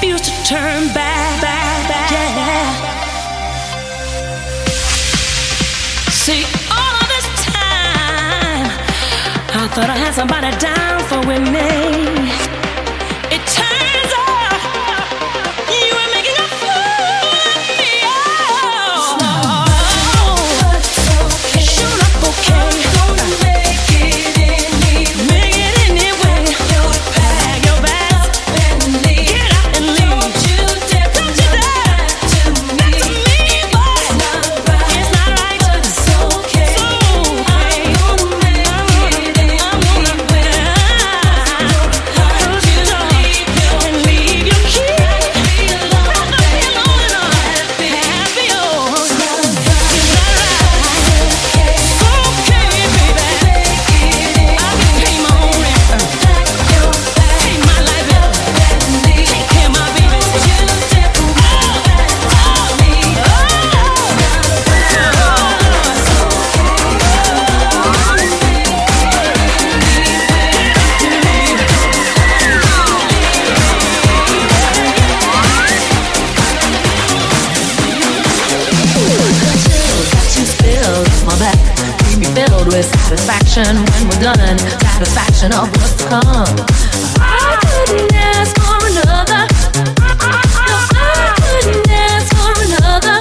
refuse to turn back. back, back yeah. See, all of this time, I thought I had somebody down for with. satisfaction when we're done. Satisfaction of what's come. I couldn't ask for another. No, I couldn't ask for another.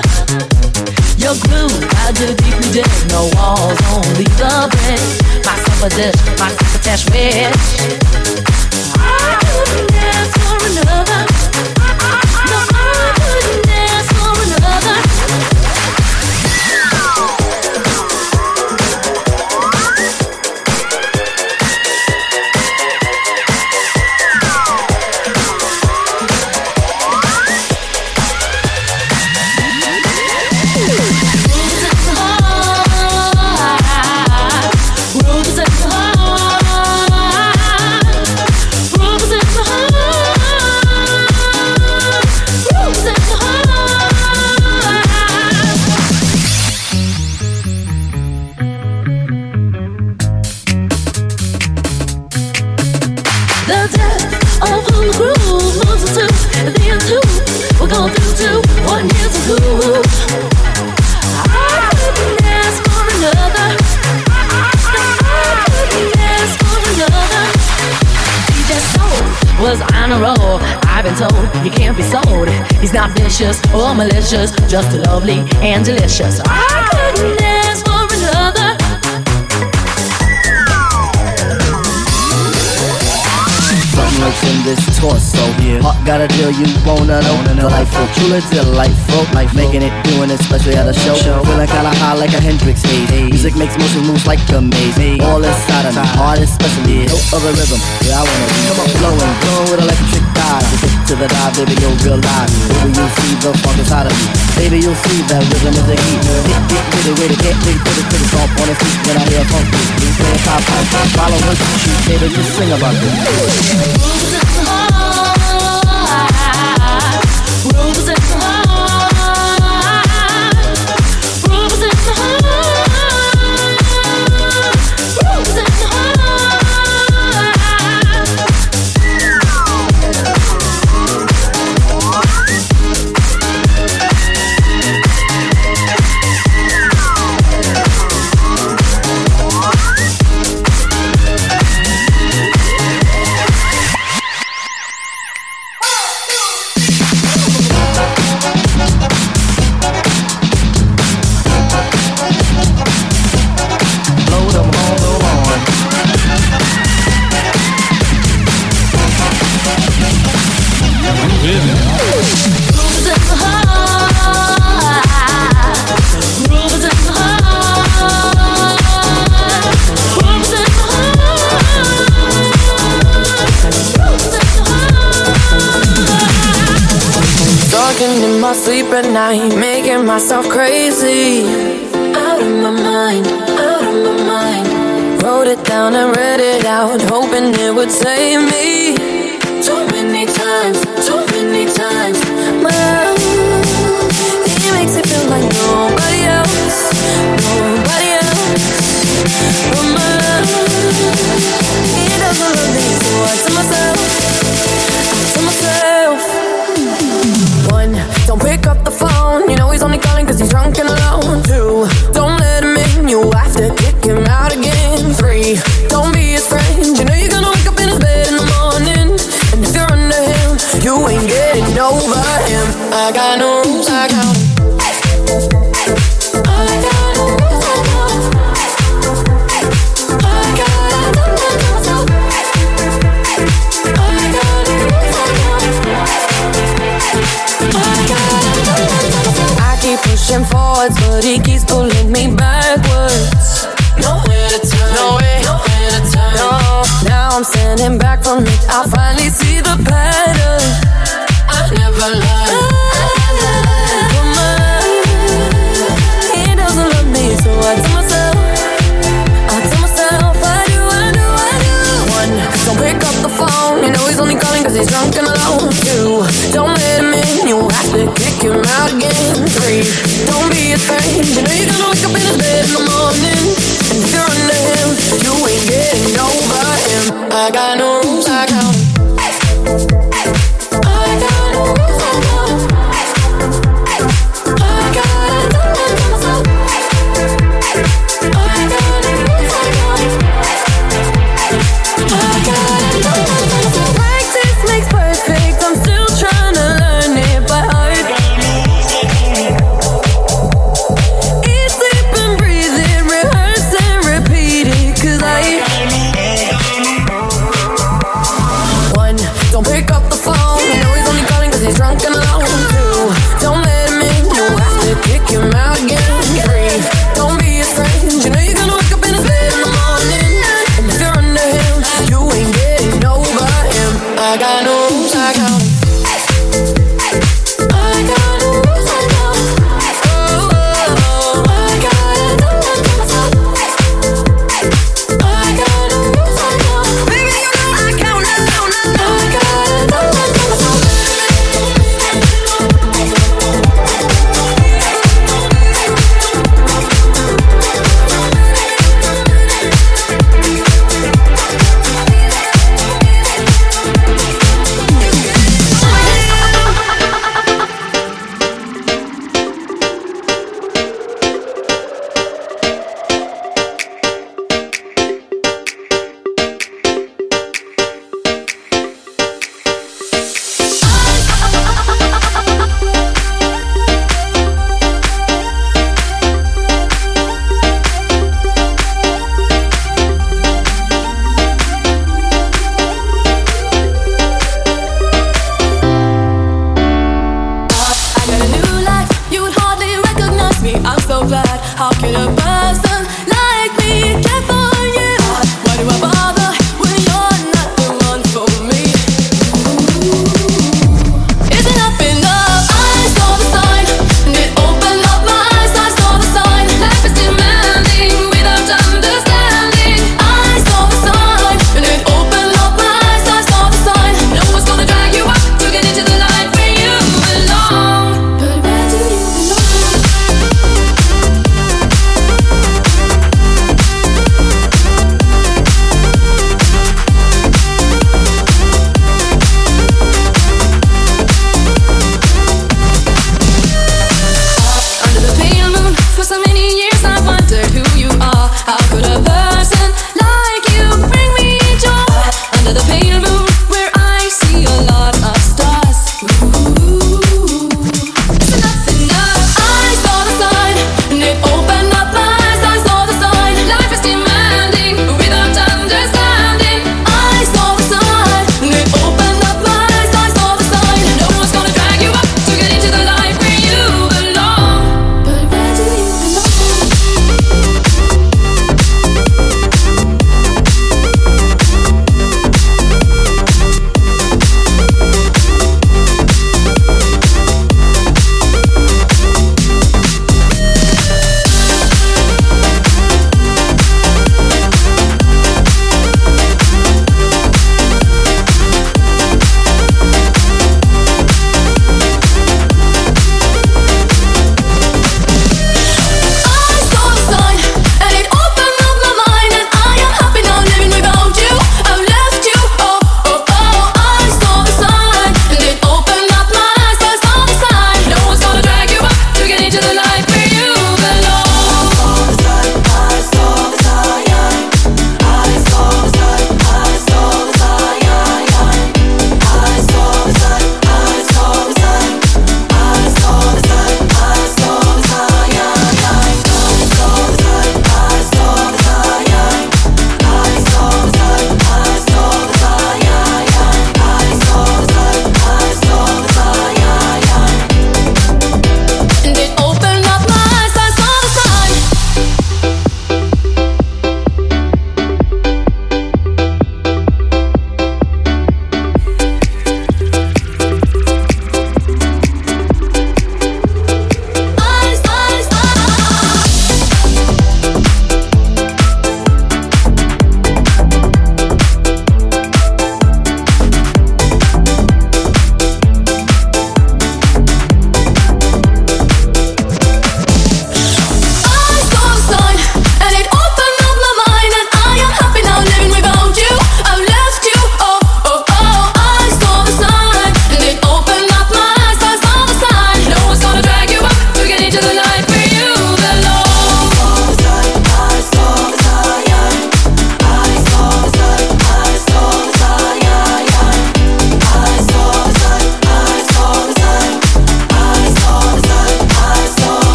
Your groove, I dig deeply dig. No walls, only the bed. My supper dish, my supper cash rich. that Baby, you'll realize Baby, you'll see the funk inside of me Baby, you'll see that rhythm is the heat Hit, hit, hit it, wait it, get big Put it, put it, stomp on the feet When I hear a funk beat Play a pop, pop, follow her, shoot, Baby, just sing about this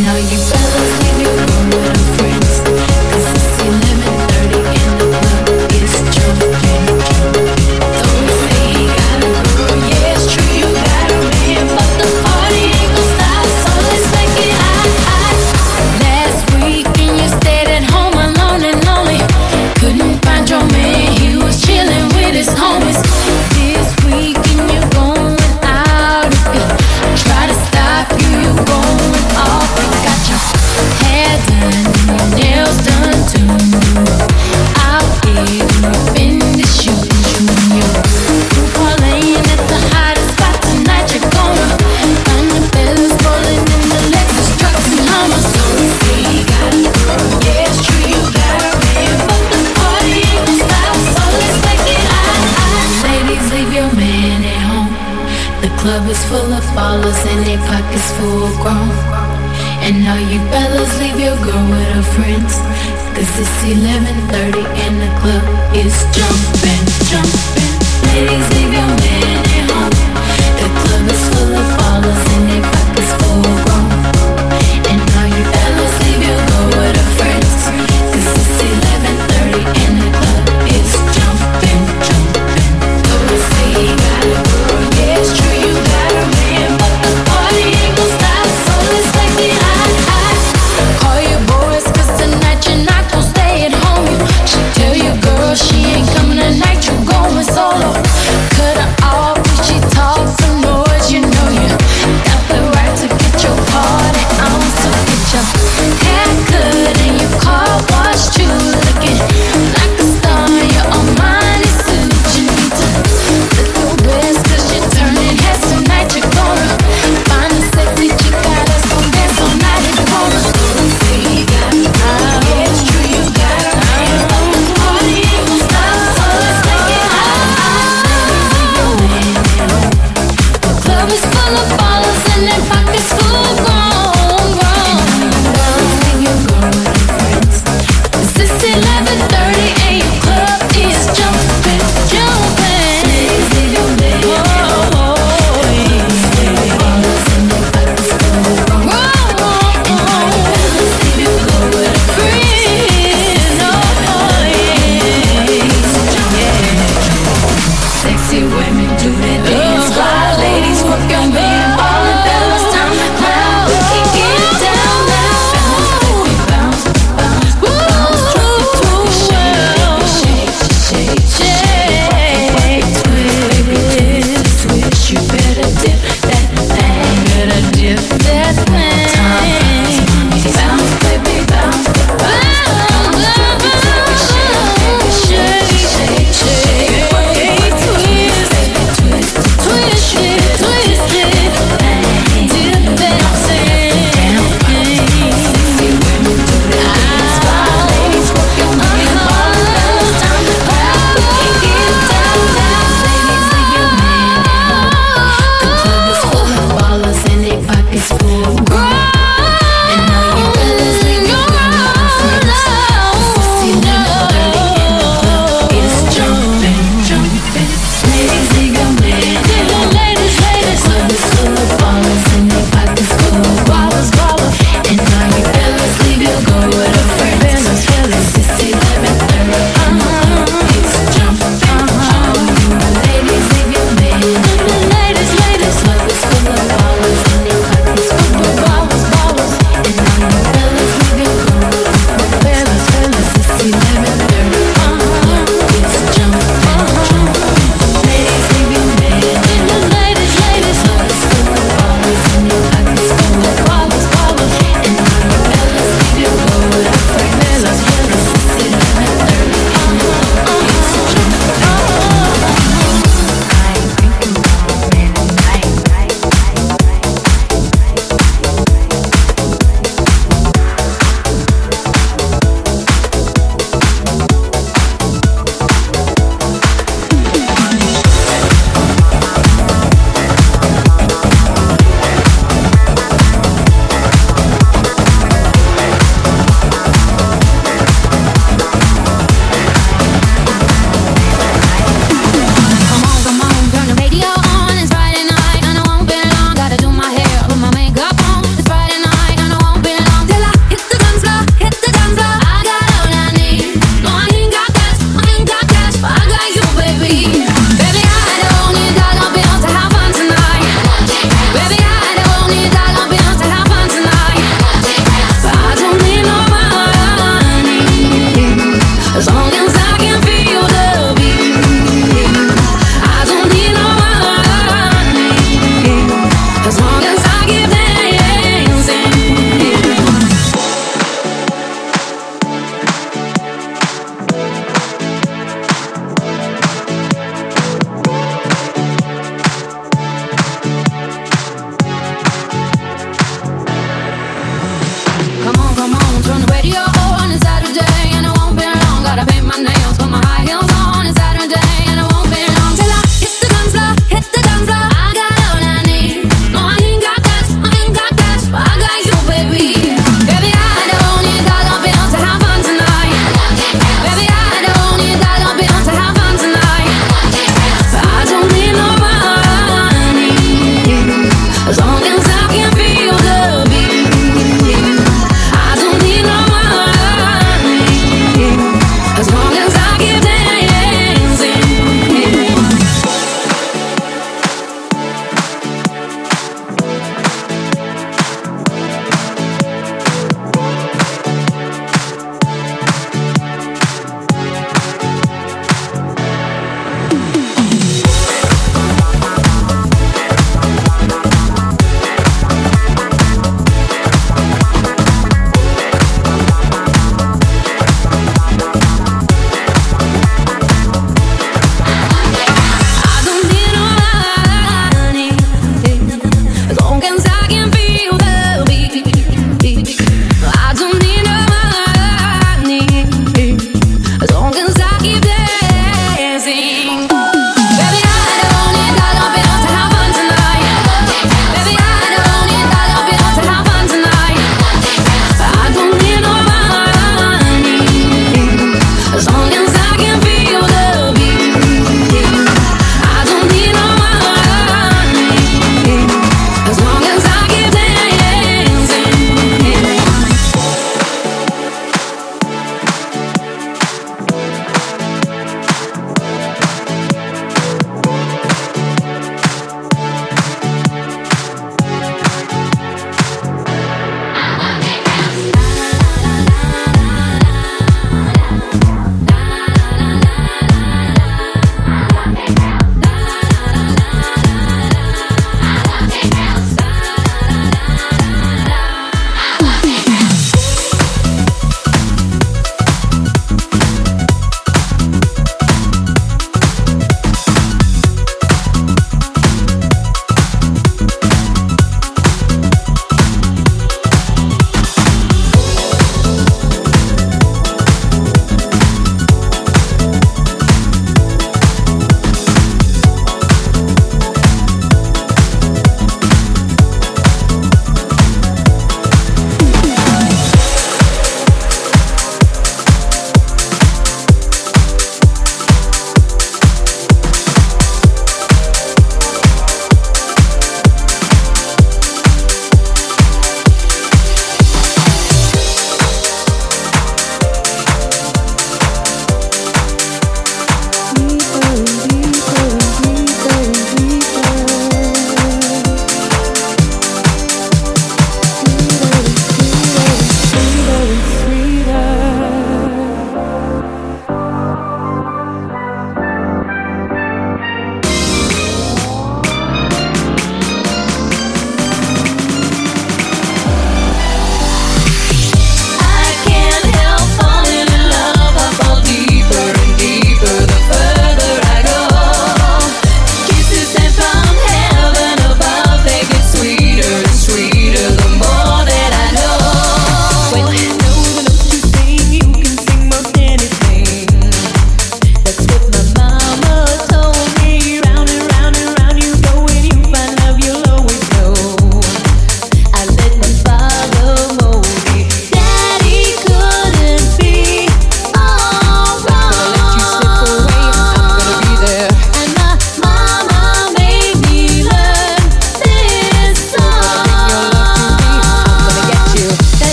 11:30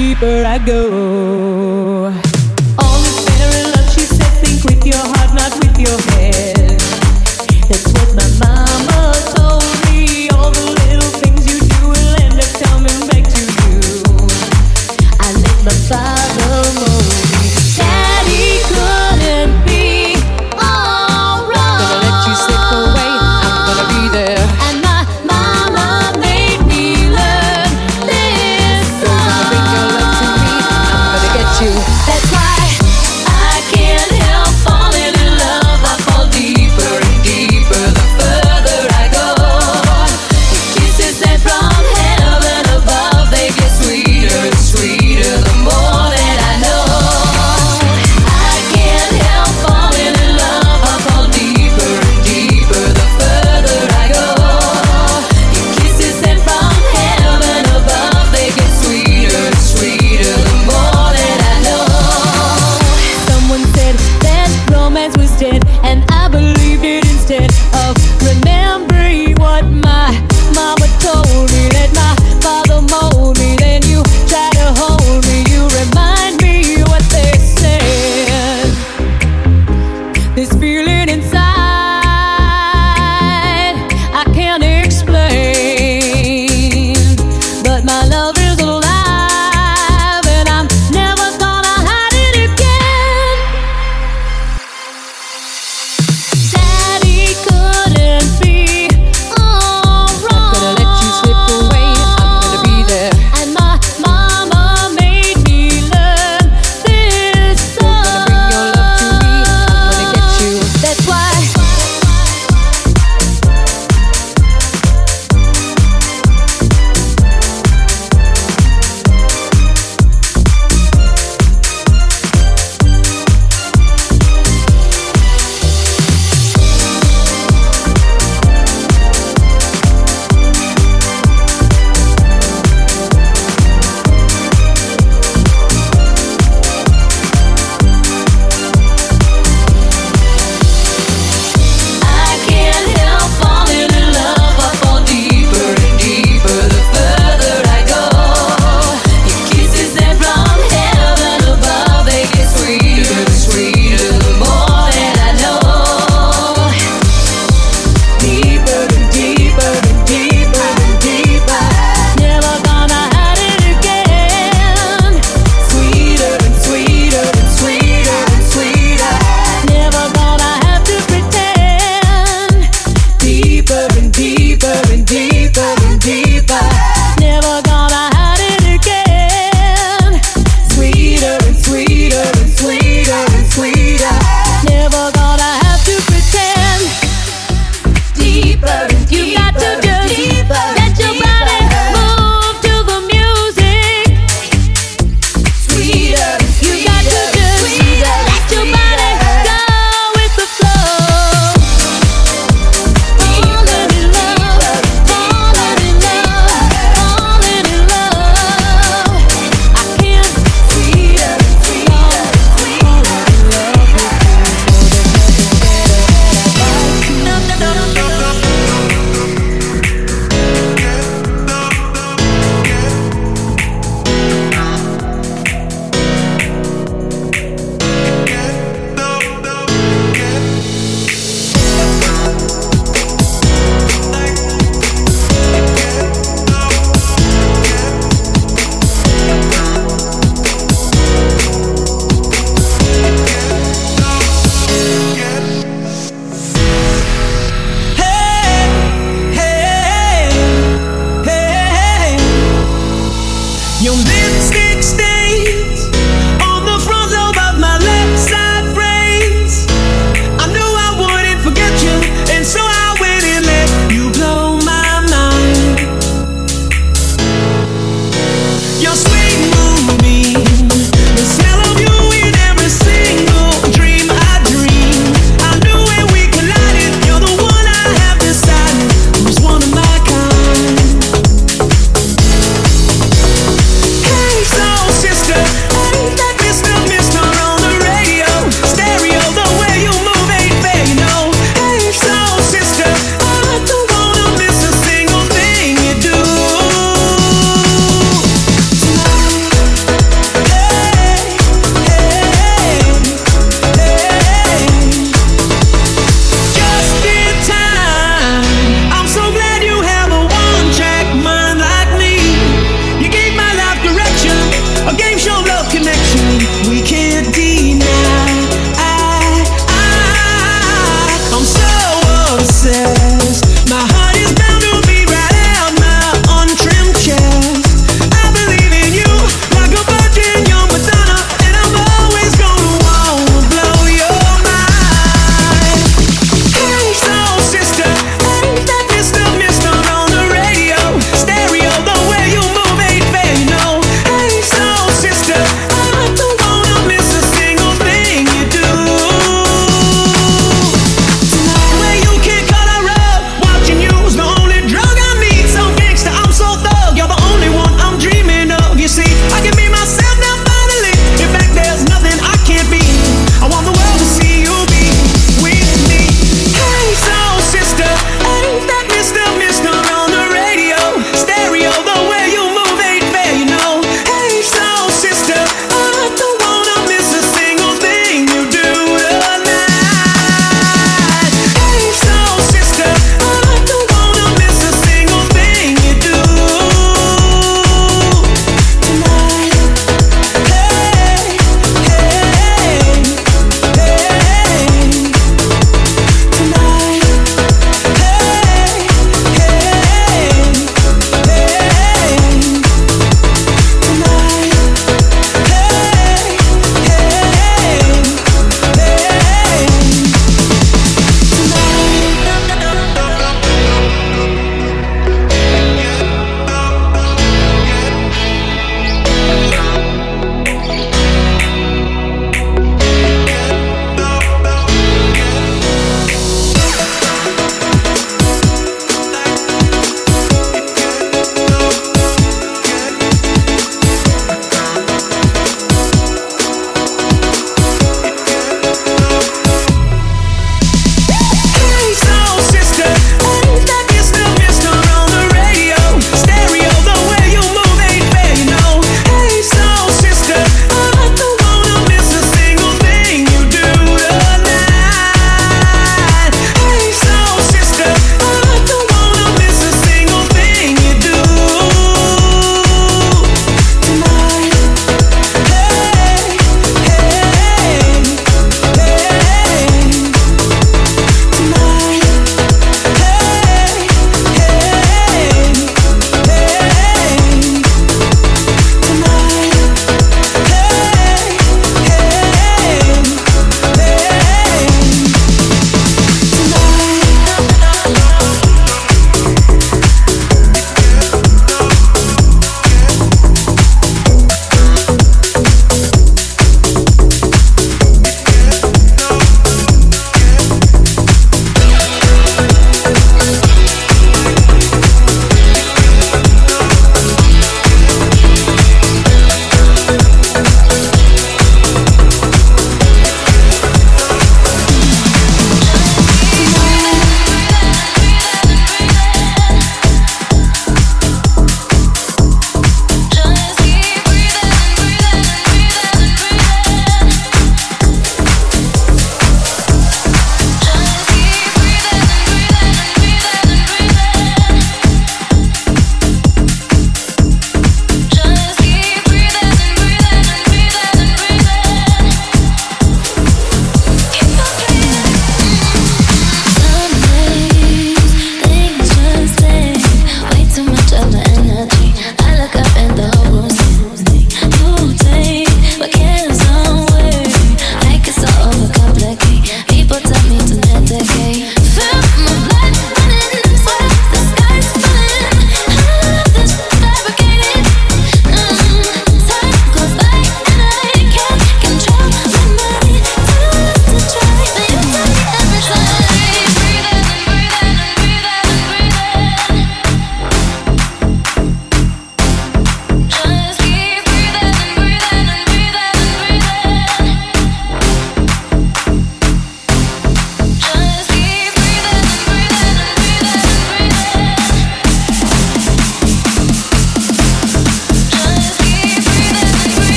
deeper I go.